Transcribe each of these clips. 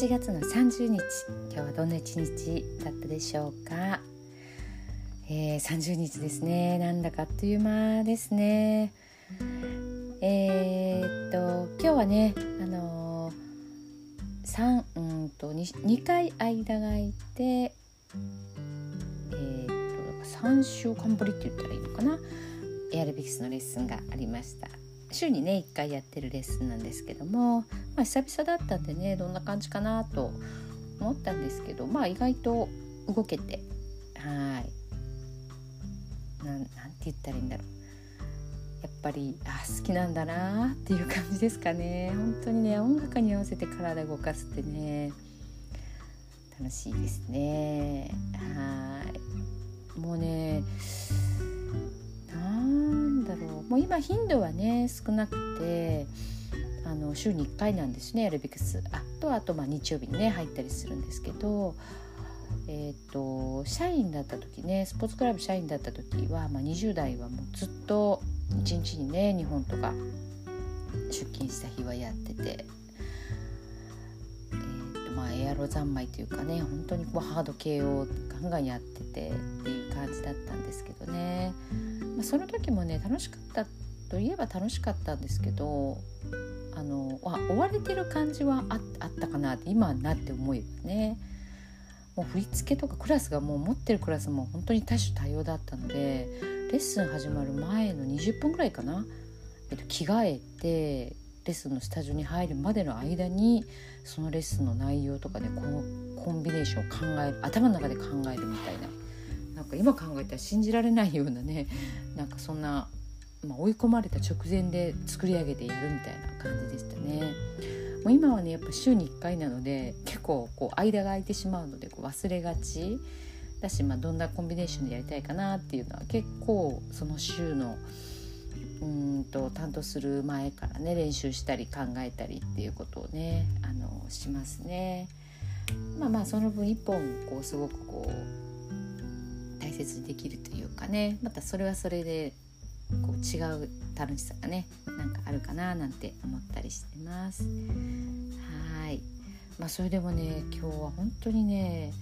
8月の30日。今日はどんな一日だったでしょうか、えー、30日ですね。なんだかあっという間ですね。えー、っと今日はねあのー、3うんと 2, 2回間が空いてえー、っと3週間ぶりって言ったらいいのかな？エアロビクスのレッスンがありました。週にね1回やってるレッスンなんですけども、まあ、久々だったんでねどんな感じかなと思ったんですけどまあ意外と動けてはい。なんなんて言ったらいいんだろう。やっぱりあ好きなんだなっていう感じですかね。本当にね音楽に合わせて体動かすってね楽しいですね。はい。もうねだろう。もう今頻度はね少なくてあの週に1回なんですねエルビクス。あとあとまあ日曜日にね入ったりするんですけどえーと、社員だった時ねスポーツクラブ社員だった時は、まあ、20代はもうずっと1日にね日本とか出勤した日はやってて、エアロ三昧というかね本当にこうハード系をガンガンやっててっていう感じだったんですけどね。まあ、その時もね楽しかったといえば楽しかったんですけどあの追われてる感じはあったかなって今になって思えばねもう振り付けとかクラスがもう持ってるクラスも本当に多種多様だったのでレッスン始まる前の20分ぐらいかな、えっと、着替えてレッスンのスタジオに入るまでの間にそのレッスンの内容とかでこのコンビネーションを考える頭の中で考えるみたいななんか今考えたら信じられないようなねなんかそんな、まあ、追い込まれた直前で作り上げてやるみたいな感じでしたね。もう今はねやっぱ週に1回なので結構こう間が空いてしまうのでこう忘れがちだし、まあ、どんなコンビネーションでやりたいかなっていうのは結構その週のうんと担当する前からね練習したり考えたりっていうことをねあのしますね。まあまあその分一本こうすごくこう大切にできるというかねまたそれはそれでこう違う楽しさがねなんかあるかななんて思ったりしてますはいまあそれでもね今日は本当にね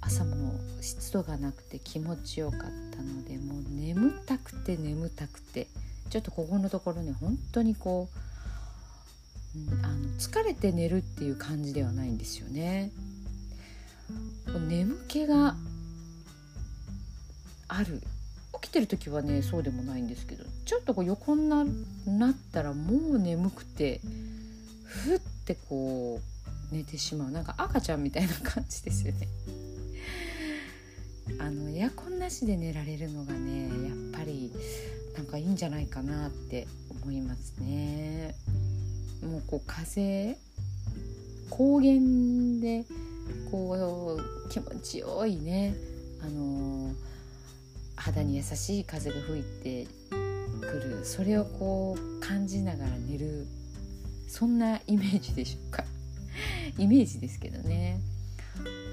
朝も湿度がなくて気持ちよかったのでもう眠たくて眠たくてちょっとここのところね本当にこう、うん、あの疲れて寝るっていう感じではないんですよね。眠気がある起きてる時はねそうでもないんですけどちょっとこう横になったらもう眠くてふってこう寝てしまうなんか赤ちゃんみたいな感じですよね。あのエアコンなしで寝られるのがねやっぱりなんかいいんじゃないかなって思いますね。もうこう風高原でこう気持ちよいねあの肌に優しい風が吹いてくる。それをこう感じながら寝る。そんなイメージでしょうか。イメージですけどね。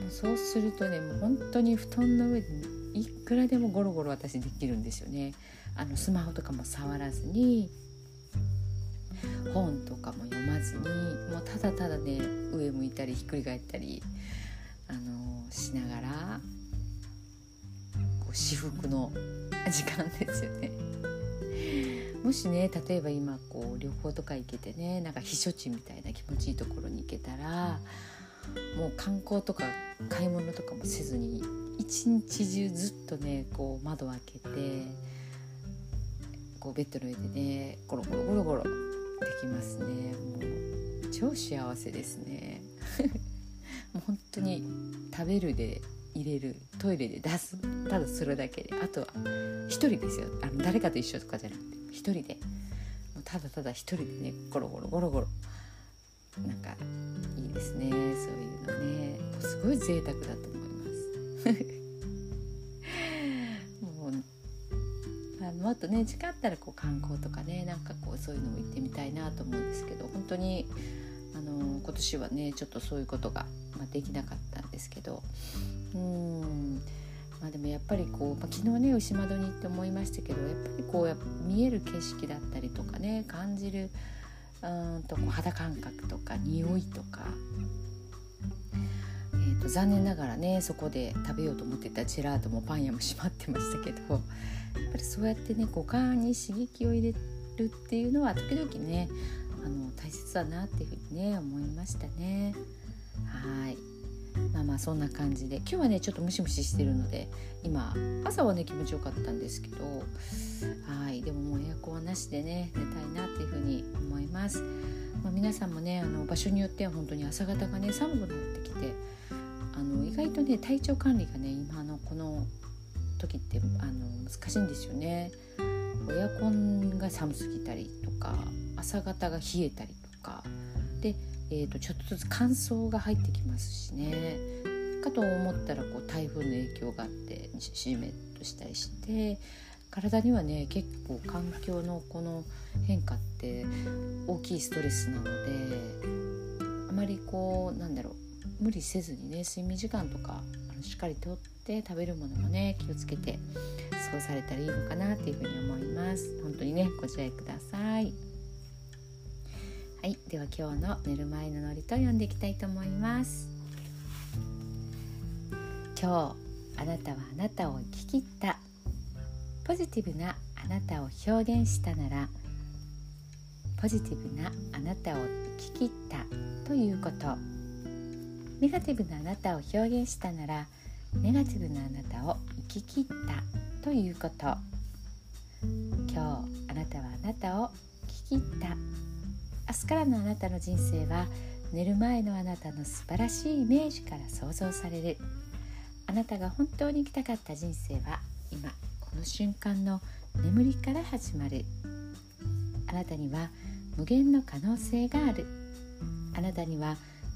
もうそうするとねもう本当に布団の上でいくらでもゴロゴロ私できるんですよねあのスマホとかも触らずに本とかも読まずにもうただただね上向いたりひっくり返ったりあのしながらこう至福の時間ですよね。もしね例えば今こう旅行とか行けてねなんか避暑地みたいな気持ちいいところに行けたらもう観光とか買い物とかもせずに一日中ずっとねこう窓を開けてこうベッドの上でねゴロゴロゴロゴロできますね。もう超幸せですね。もう本当に食べるで入れるトイレで出す。ただするだけで。あとは1人ですよ。あの誰かと一緒とかじゃなくて1人で。もうただただ1人でねゴロゴロゴロゴロ。なんかいいですね。そういうのね。すごい贅沢だと思いますもうあもっとね時間あったらこう観光とかねなんかこうそういうのも行ってみたいなと思うんですけど本当にあの今年はねちょっとそういうことが、まあ、できなかったんですけどうん。まあでもやっぱりこう、まあ、昨日ね牛窓に行って思いましたけどやっぱりこうや見える景色だったりとかね感じるうんとこう肌感覚とか匂いとか残念ながらねそこで食べようと思ってたジェラートもパン屋も閉まってましたけどやっぱりそうやってね五感に刺激を入れるっていうのは時々ねあの大切だなっていうふうにね思いましたね。はいまあまあそんな感じで今日はねちょっとムシムシしてるので今朝はね気持ちよかったんですけどはいでももうエアコンはなしでね寝たいなっていうふうに思います。まあ、皆さんもねあの場所によっては本当に朝方がね寒くなってきて意外とね体調管理がね今のこの時ってあの難しいんですよね。エアコンが寒すぎたりとか朝方が冷えたりとかで、えー、とちょっとずつ乾燥が入ってきますしねかと思ったらこう台風の影響があってしめっとしたりして体にはね結構環境のこの変化って大きいストレスなのであまりこうなんだろう無理せずにね睡眠時間とかあのしっかりとって食べるものもね気をつけて過ごされたらいいのかなっていうふうに思います。本当にねご自愛ください。はいでは今日の寝る前のノリと読んでいきたいと思います。今日あなたはあなたを生き切った。ポジティブなあなたを表現したならポジティブなあなたを生き切ったということ。ネガティブなあなたを表現したならネガティブなあなたを生き切ったということ。今日あなたはあなたを生き切った。明日からのあなたの人生は寝る前のあなたの素晴らしいイメージから想像される。あなたが本当に生きたかった人生は今この瞬間の眠りから始まる。あなたには無限の可能性がある。あなたには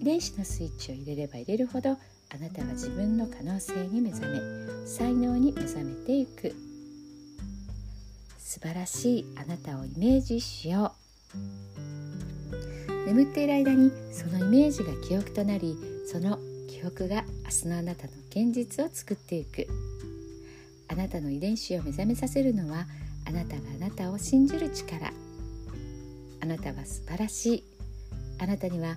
遺伝子のスイッチを入れれば入れるほどあなたは自分の可能性に目覚め才能に目覚めていく。素晴らしいあなたをイメージしよう。眠っている間にそのイメージが記憶となりその記憶が明日のあなたの現実を作っていく。あなたの遺伝子を目覚めさせるのはあなたがあなたを信じる力。あなたは素晴らしい。あなたには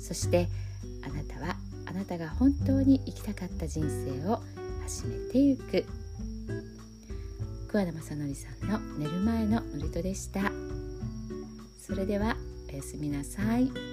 そしてあなたはあなたが本当に生きたかった人生を始めてゆく桑田正則さんの寝る前の祝詞でしたそれではおやすみなさい。